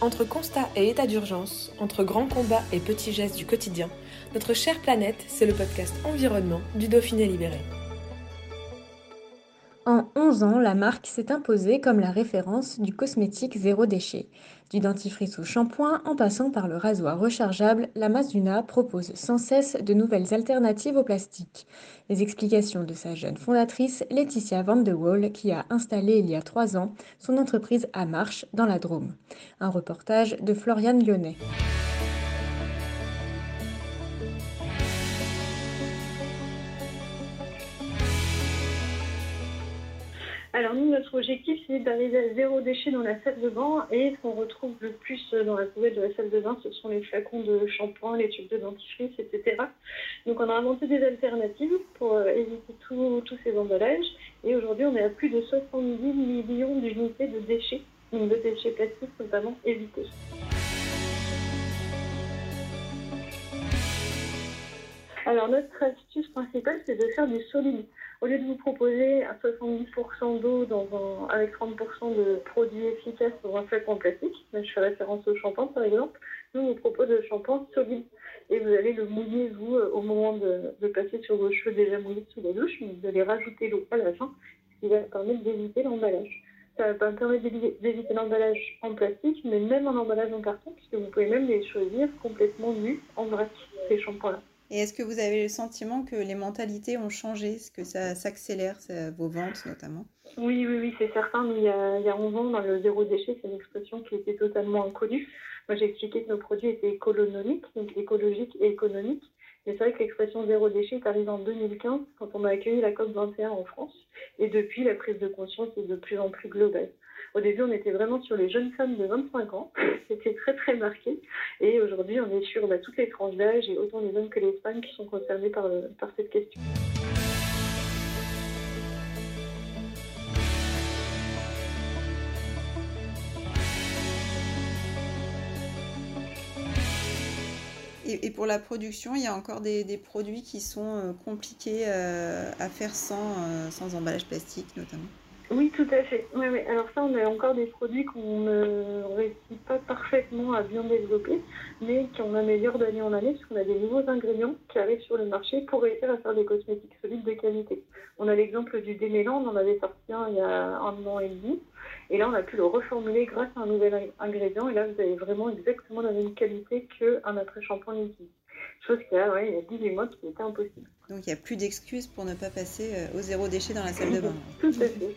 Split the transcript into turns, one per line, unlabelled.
Entre constat et état d'urgence, entre grands combats et petits gestes du quotidien, notre chère planète, c'est le podcast Environnement du Dauphiné Libéré.
En 11 ans, la marque s'est imposée comme la référence du cosmétique zéro déchet. Du dentifrice au shampoing, en passant par le rasoir rechargeable, la Mazuna propose sans cesse de nouvelles alternatives au plastique. Les explications de sa jeune fondatrice, Laetitia Van de Waal, qui a installé il y a trois ans son entreprise à Marche, dans la Drôme. Un reportage de Floriane Lyonnais.
Alors nous, notre objectif, c'est d'arriver à zéro déchet dans la salle de bain et ce qu'on retrouve le plus dans la poubelle de la salle de bain, ce sont les flacons de shampoing, les tubes de dentifrice, etc. Donc on a inventé des alternatives pour euh, éviter tous ces emballages et aujourd'hui on est à plus de 70 millions d'unités de déchets, donc de déchets plastiques notamment évités. Alors notre astuce principale, c'est de faire du solide. Au lieu de vous proposer à 70% d'eau avec 30% de produits efficaces dans un flacon plastique, je fais référence au shampoing par exemple, nous on vous propose le shampoing solide. Et vous allez le mouiller, vous, euh, au moment de, passer sur vos cheveux déjà mouillés sous la douche, mais vous allez rajouter l'eau à la fin, ce qui va permettre d'éviter l'emballage. Ça va permettre d'éviter l'emballage en plastique, mais même en emballage en carton, puisque vous pouvez même les choisir complètement nus en vrac, ces shampoings-là.
Et est-ce que vous avez le sentiment que les mentalités ont changé? Est-ce que ça s'accélère, vos ventes notamment?
Oui, oui, oui, c'est certain. il, y a, il y a 11 ans, dans le zéro déchet, c'est une expression qui était totalement inconnue. Moi, j'ai expliqué que nos produits étaient économiques, écologiques et économiques. Mais c'est vrai que l'expression zéro déchet est arrivée en 2015, quand on a accueilli la COP 21 en France. Et depuis, la prise de conscience est de plus en plus globale. Au début, on était vraiment sur les jeunes femmes de 25 ans. C'était très, très marqué. Et aujourd'hui, on est sur bah, toutes les tranches d'âge et autant les hommes que les femmes qui sont concernés par, euh, cette question.
Et, pour la production, il y a encore des, produits qui sont euh, compliqués euh, à faire sans emballage plastique notamment
oui, tout à fait. Oui, oui. Alors ça, on a encore des produits qu'on ne réussit pas parfaitement à bien développer, mais qu'on améliore d'année en année, parce qu'on a des nouveaux ingrédients qui arrivent sur le marché pour réussir à faire des cosmétiques solides de qualité. On a l'exemple du démélant, on en avait sorti un il y a un an et demi, et là, on a pu le reformuler grâce à un nouvel ingrédient, et là, vous avez vraiment exactement la même qualité qu'un après-shampoing liquide. Chose qui a, ouais, il y a 18 mois qui était impossible.
Donc il n'y a plus d'excuses pour ne pas passer euh, au zéro déchet dans la salle de bain.
Tout à fait.